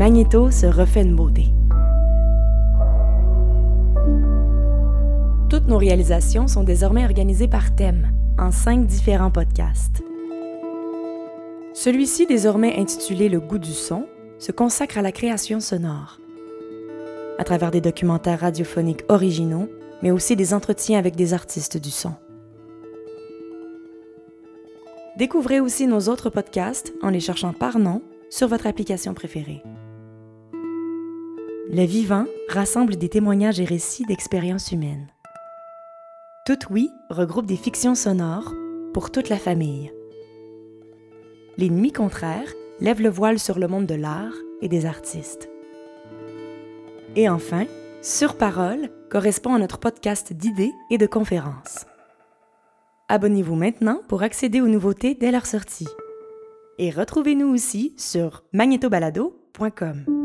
Magnéto se refait une beauté. Toutes nos réalisations sont désormais organisées par thème, en cinq différents podcasts. Celui-ci, désormais intitulé Le goût du son, se consacre à la création sonore. À travers des documentaires radiophoniques originaux, mais aussi des entretiens avec des artistes du son. Découvrez aussi nos autres podcasts en les cherchant par nom sur votre application préférée. Le vivant rassemble des témoignages et récits d'expériences humaines. Tout oui regroupe des fictions sonores pour toute la famille. Les nuits contraires lèvent le voile sur le monde de l'art et des artistes. Et enfin, Sur Parole correspond à notre podcast d'idées et de conférences. Abonnez-vous maintenant pour accéder aux nouveautés dès leur sortie. Et retrouvez-nous aussi sur magnétobalado.com.